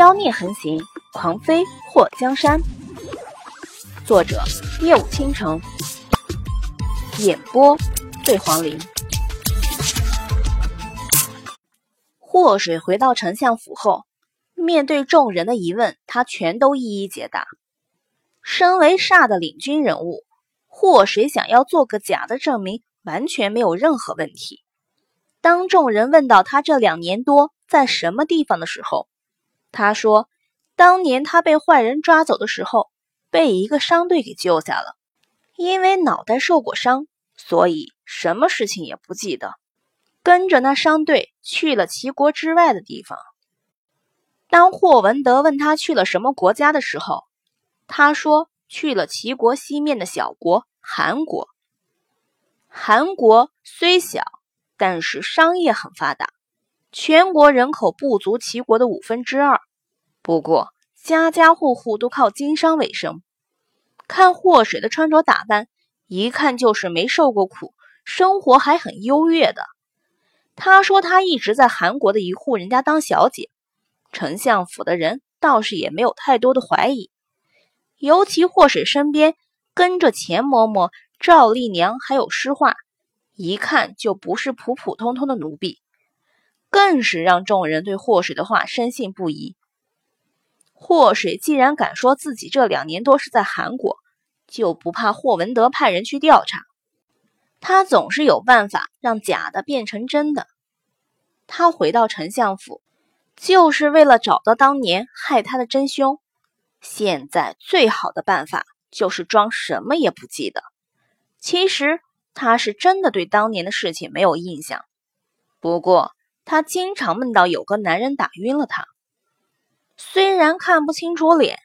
妖孽横行，狂飞祸江山。作者：夜舞倾城，演播：醉黄林。祸水回到丞相府后，面对众人的疑问，他全都一一解答。身为煞的领军人物，祸水想要做个假的证明，完全没有任何问题。当众人问到他这两年多在什么地方的时候，他说：“当年他被坏人抓走的时候，被一个商队给救下了。因为脑袋受过伤，所以什么事情也不记得。跟着那商队去了齐国之外的地方。当霍文德问他去了什么国家的时候，他说去了齐国西面的小国韩国。韩国虽小，但是商业很发达。”全国人口不足齐国的五分之二，不过家家户户都靠经商为生。看祸水的穿着打扮，一看就是没受过苦，生活还很优越的。他说他一直在韩国的一户人家当小姐，丞相府的人倒是也没有太多的怀疑。尤其祸水身边跟着钱嬷嬷、赵丽娘还有诗画，一看就不是普普通通的奴婢。更是让众人对祸水的话深信不疑。祸水既然敢说自己这两年多是在韩国，就不怕霍文德派人去调查。他总是有办法让假的变成真的。他回到丞相府，就是为了找到当年害他的真凶。现在最好的办法就是装什么也不记得。其实他是真的对当年的事情没有印象。不过。他经常梦到有个男人打晕了她，虽然看不清楚脸，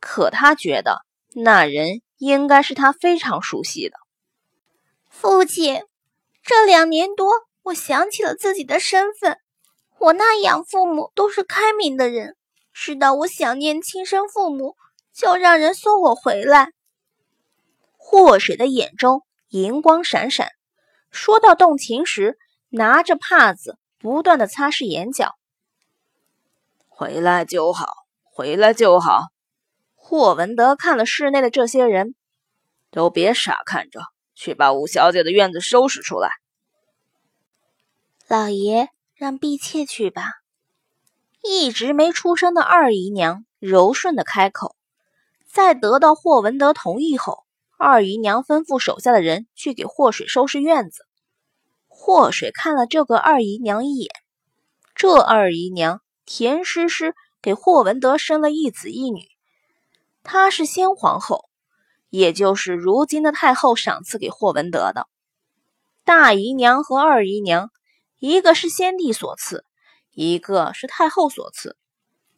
可她觉得那人应该是她非常熟悉的父亲。这两年多，我想起了自己的身份，我那养父母都是开明的人，知道我想念亲生父母，就让人送我回来。祸水的眼中银光闪闪，说到动情时，拿着帕子。不断的擦拭眼角，回来就好，回来就好。霍文德看了室内的这些人，都别傻看着，去把五小姐的院子收拾出来。老爷让婢妾去吧。一直没出声的二姨娘柔顺的开口，在得到霍文德同意后，二姨娘吩咐手下的人去给霍水收拾院子。祸水看了这个二姨娘一眼，这二姨娘田诗诗给霍文德生了一子一女，她是先皇后，也就是如今的太后赏赐给霍文德的。大姨娘和二姨娘，一个是先帝所赐，一个是太后所赐。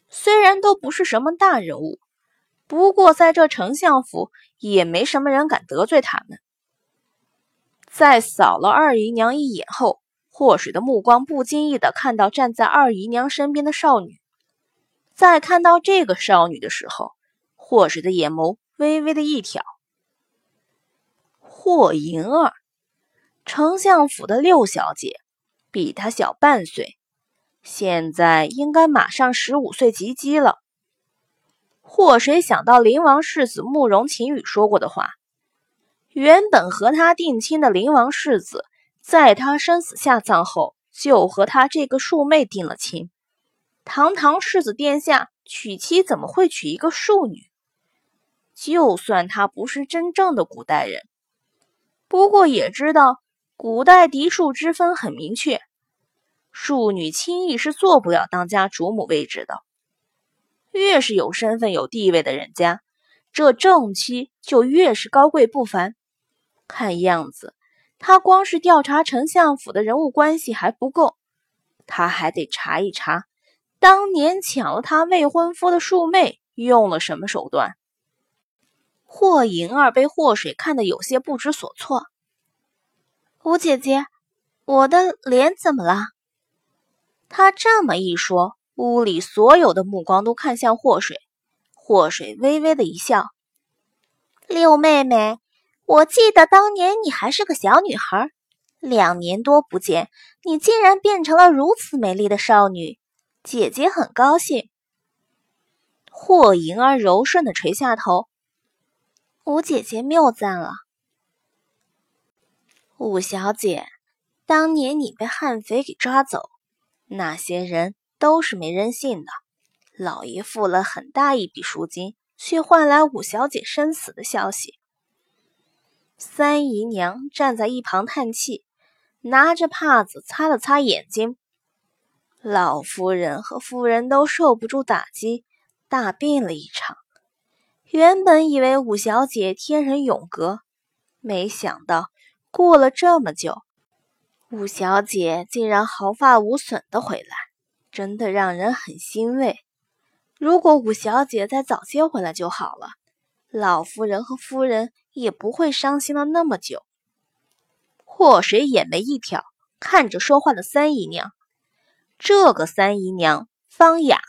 虽然都不是什么大人物，不过在这丞相府也没什么人敢得罪他们。在扫了二姨娘一眼后，祸水的目光不经意的看到站在二姨娘身边的少女。在看到这个少女的时候，祸水的眼眸微微的一挑。霍银儿，丞相府的六小姐，比她小半岁，现在应该马上十五岁及笄了。祸水想到灵王世子慕容晴雨说过的话。原本和他定亲的灵王世子，在他生死下葬后，就和他这个庶妹定了亲。堂堂世子殿下娶妻，怎么会娶一个庶女？就算他不是真正的古代人，不过也知道古代嫡庶之分很明确，庶女轻易是做不了当家主母位置的。越是有身份有地位的人家，这正妻就越是高贵不凡。看样子，他光是调查丞相府的人物关系还不够，他还得查一查当年抢了他未婚夫的庶妹用了什么手段。霍银儿被霍水看得有些不知所措。吴姐姐，我的脸怎么了？他这么一说，屋里所有的目光都看向霍水。霍水微微的一笑：“六妹妹。”我记得当年你还是个小女孩，两年多不见，你竟然变成了如此美丽的少女，姐姐很高兴。霍莹儿柔顺的垂下头。五姐姐谬赞了。五小姐，当年你被悍匪给抓走，那些人都是没人性的。老爷付了很大一笔赎金，却换来五小姐身死的消息。三姨娘站在一旁叹气，拿着帕子擦了擦眼睛。老夫人和夫人都受不住打击，大病了一场。原本以为五小姐天人永隔，没想到过了这么久，五小姐竟然毫发无损的回来，真的让人很欣慰。如果五小姐再早些回来就好了，老夫人和夫人也不会伤心了那么久。祸水眼眉一挑，看着说话的三姨娘，这个三姨娘方雅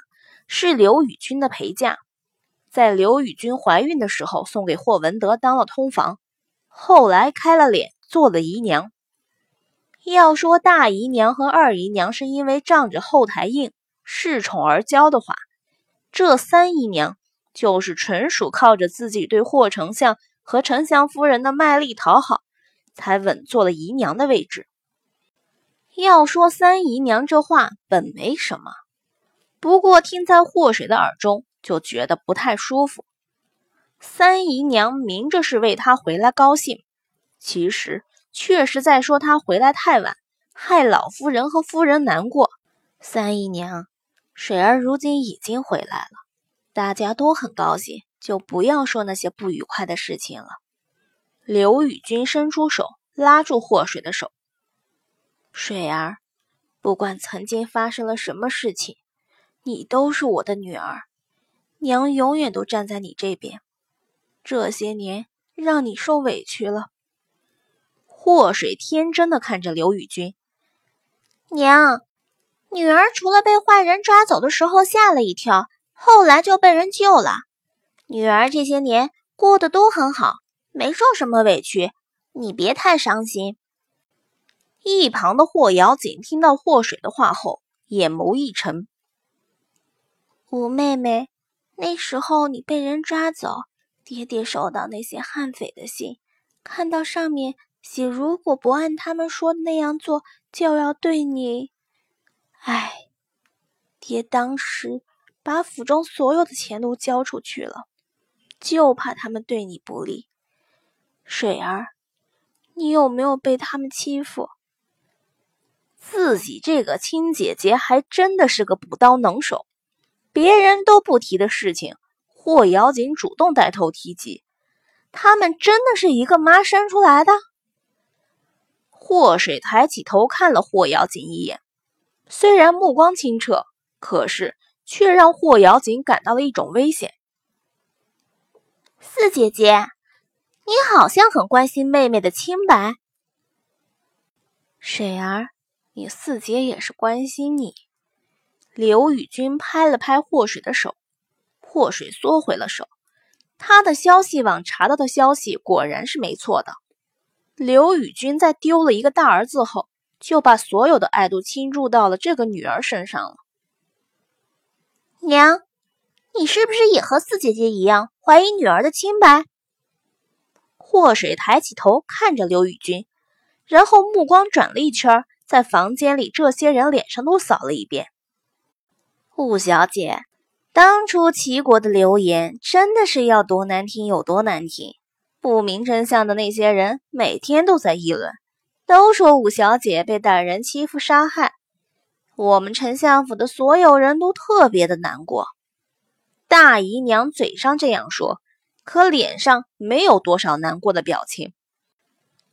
是刘宇君的陪嫁。在刘宇君怀孕的时候，送给霍文德当了通房，后来开了脸做了姨娘。要说大姨娘和二姨娘是因为仗着后台硬、恃宠而骄的话，这三姨娘就是纯属靠着自己对霍丞相和丞相夫人的卖力讨好，才稳坐了姨娘的位置。要说三姨娘这话本没什么，不过听在祸水的耳中。就觉得不太舒服。三姨娘明着是为他回来高兴，其实却是在说他回来太晚，害老夫人和夫人难过。三姨娘，水儿如今已经回来了，大家都很高兴，就不要说那些不愉快的事情了。刘宇君伸出手拉住霍水的手，水儿，不管曾经发生了什么事情，你都是我的女儿。娘永远都站在你这边，这些年让你受委屈了。祸水天真的看着刘宇君，娘，女儿除了被坏人抓走的时候吓了一跳，后来就被人救了。女儿这些年过得都很好，没受什么委屈，你别太伤心。一旁的霍瑶锦听到霍水的话后，眼眸一沉，五妹妹。那时候你被人抓走，爹爹收到那些悍匪的信，看到上面写如果不按他们说的那样做，就要对你……哎，爹当时把府中所有的钱都交出去了，就怕他们对你不利。水儿，你有没有被他们欺负？自己这个亲姐姐还真的是个补刀能手。别人都不提的事情，霍瑶锦主动带头提及。他们真的是一个妈生出来的？霍水抬起头看了霍瑶锦一眼，虽然目光清澈，可是却让霍瑶锦感到了一种危险。四姐姐，你好像很关心妹妹的清白。水儿，你四姐也是关心你。刘宇君拍了拍霍水的手，霍水缩回了手。他的消息网查到的消息果然是没错的。刘宇君在丢了一个大儿子后，就把所有的爱都倾注到了这个女儿身上了。娘，你是不是也和四姐姐一样怀疑女儿的清白？霍水抬起头看着刘宇君，然后目光转了一圈，在房间里这些人脸上都扫了一遍。五小姐，当初齐国的流言真的是要多难听有多难听。不明真相的那些人每天都在议论，都说五小姐被歹人欺负杀害。我们丞相府的所有人都特别的难过。大姨娘嘴上这样说，可脸上没有多少难过的表情。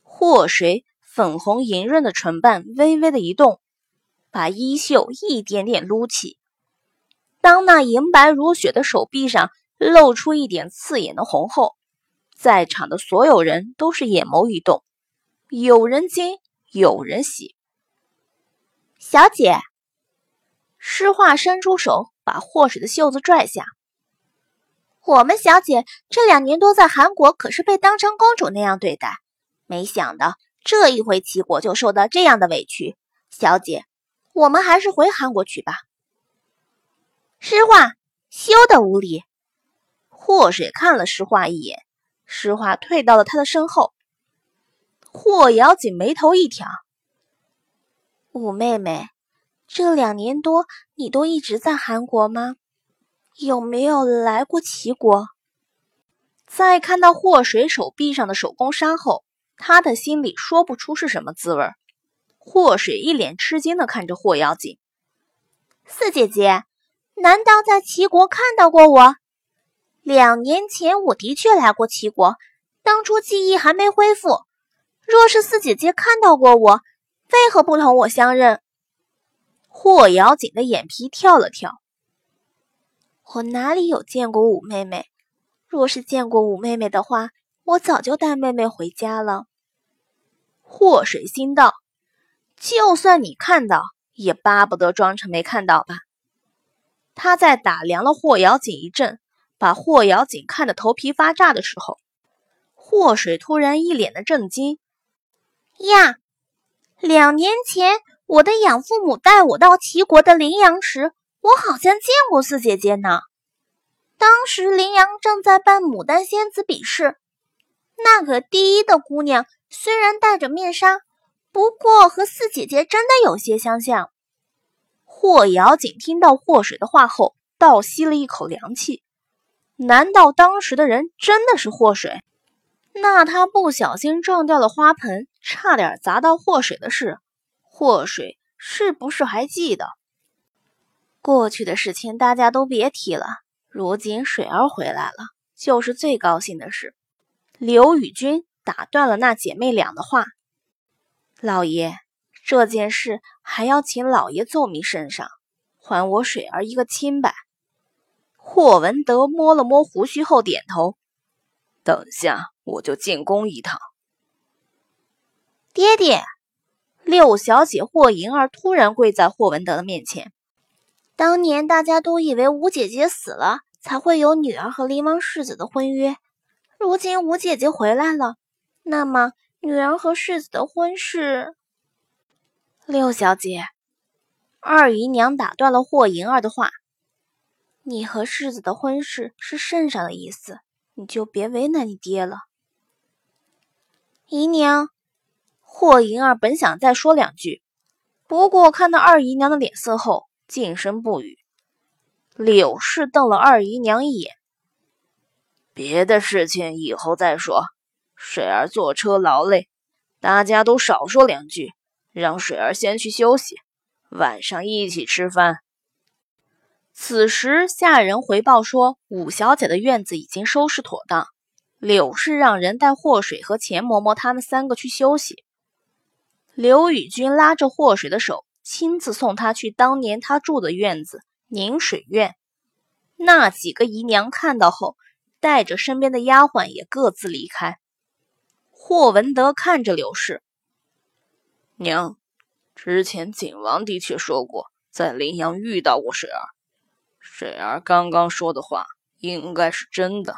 祸水粉红莹润的唇瓣微微的一动，把衣袖一点点撸起。当那银白如雪的手臂上露出一点刺眼的红后，在场的所有人都是眼眸一动，有人惊，有人喜。小姐，诗画伸出手把霍水的袖子拽下。我们小姐这两年多在韩国可是被当成公主那样对待，没想到这一回齐国就受到这样的委屈。小姐，我们还是回韩国去吧。诗画，休得无礼！祸水看了诗画一眼，诗画退到了他的身后。霍瑶锦眉头一挑：“五妹妹，这两年多你都一直在韩国吗？有没有来过齐国？”在看到霍水手臂上的手工伤后，他的心里说不出是什么滋味。霍水一脸吃惊的看着霍瑶锦：“四姐姐，难道在齐国看到过我？两年前我的确来过齐国，当初记忆还没恢复。若是四姐姐看到过我，为何不同我相认？”霍瑶锦的眼皮跳了跳：“我哪里有见过五妹妹？若是见过五妹妹的话，我早就带妹妹回家了。”霍水心道。就算你看到，也巴不得装成没看到吧。他在打量了霍瑶锦一阵，把霍瑶锦看得头皮发炸的时候，霍水突然一脸的震惊：“呀，两年前我的养父母带我到齐国的临阳时，我好像见过四姐姐呢。当时林阳正在办牡丹仙子比试，那个第一的姑娘虽然戴着面纱。”不过和四姐姐真的有些相像。霍瑶锦听到霍水的话后，倒吸了一口凉气。难道当时的人真的是霍水？那他不小心撞掉了花盆，差点砸到霍水的事，霍水是不是还记得？过去的事情大家都别提了。如今水儿回来了，就是最高兴的事。刘宇君打断了那姐妹俩的话。老爷，这件事还要请老爷奏明圣上，还我水儿一个清白。霍文德摸了摸胡须后点头。等下我就进宫一趟。爹爹，六小姐霍银儿突然跪在霍文德的面前。当年大家都以为吴姐姐死了，才会有女儿和林王世子的婚约。如今吴姐姐回来了，那么。女儿和世子的婚事，六小姐，二姨娘打断了霍银儿的话。你和世子的婚事是圣上的意思，你就别为难你爹了。姨娘，霍银儿本想再说两句，不过看到二姨娘的脸色后，静声不语。柳氏瞪了二姨娘一眼，别的事情以后再说。水儿坐车劳累，大家都少说两句，让水儿先去休息，晚上一起吃饭。此时下人回报说，五小姐的院子已经收拾妥当，柳氏让人带祸水和钱嬷嬷他们三个去休息。刘宇君拉着祸水的手，亲自送他去当年他住的院子宁水院。那几个姨娘看到后，带着身边的丫鬟也各自离开。霍文德看着柳氏娘，之前景王的确说过，在临阳遇到过水儿。水儿刚刚说的话应该是真的。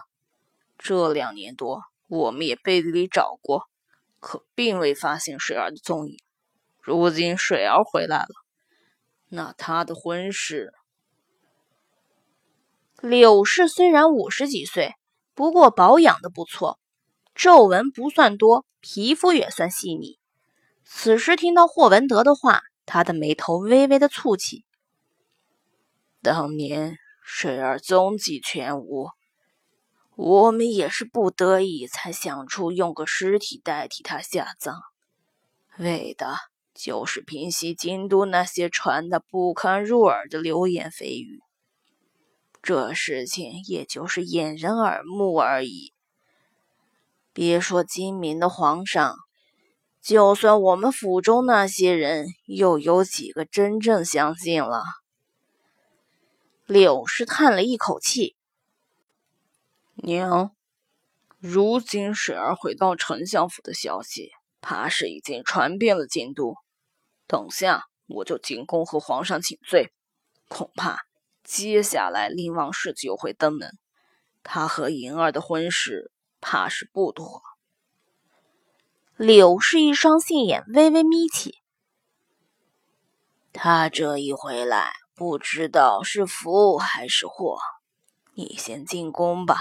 这两年多，我们也背地里找过，可并未发现水儿的踪影。如今水儿回来了，那她的婚事……柳氏虽然五十几岁，不过保养的不错。皱纹不算多，皮肤也算细腻。此时听到霍文德的话，他的眉头微微的蹙起。当年水儿踪迹全无，我们也是不得已才想出用个尸体代替他下葬，为的就是平息京都那些传的不堪入耳的流言蜚语。这事情也就是掩人耳目而已。别说精明的皇上，就算我们府中那些人，又有几个真正相信了？柳氏叹了一口气：“娘，如今水儿回到丞相府的消息，怕是已经传遍了京都。等下我就进宫和皇上请罪，恐怕接下来林王氏就会登门，他和银儿的婚事。”怕是不妥。柳氏一双杏眼微微眯起，他这一回来，不知道是福还是祸。你先进宫吧，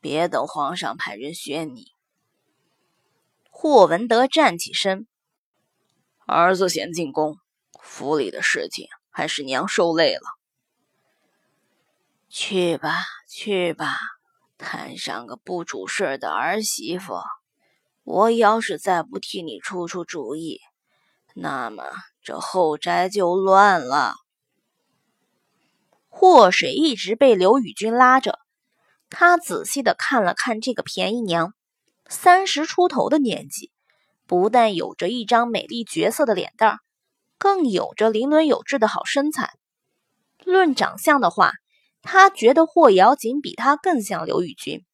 别等皇上派人宣你。霍文德站起身，儿子先进宫，府里的事情还是娘受累了。去吧，去吧，摊上个不主事的儿媳妇。我要是再不替你出出主意，那么这后宅就乱了。祸水一直被刘宇君拉着，他仔细的看了看这个便宜娘，三十出头的年纪，不但有着一张美丽绝色的脸蛋儿，更有着玲珑有致的好身材。论长相的话，他觉得霍瑶锦比他更像刘宇君。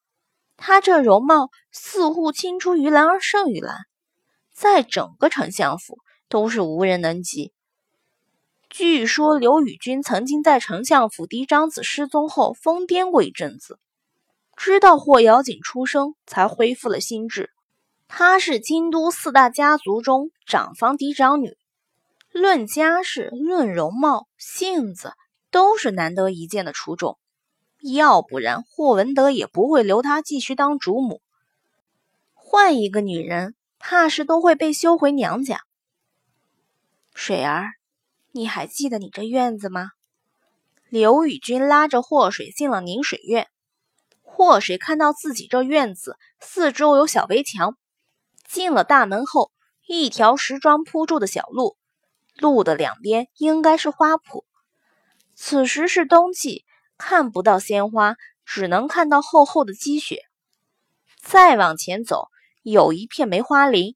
他这容貌似乎青出于蓝而胜于蓝，在整个丞相府都是无人能及。据说刘宇君曾经在丞相府嫡长子失踪后疯癫过一阵子，知道霍瑶锦出生才恢复了心智。她是京都四大家族中长房嫡长女，论家世、论容貌、性子，都是难得一见的出众。要不然，霍文德也不会留她继续当主母。换一个女人，怕是都会被休回娘家。水儿，你还记得你这院子吗？刘宇君拉着霍水进了宁水院。霍水看到自己这院子四周有小围墙，进了大门后，一条石桩铺住的小路，路的两边应该是花圃。此时是冬季。看不到鲜花，只能看到厚厚的积雪。再往前走，有一片梅花林。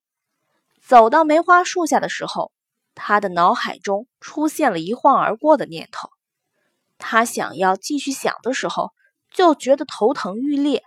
走到梅花树下的时候，他的脑海中出现了一晃而过的念头。他想要继续想的时候，就觉得头疼欲裂。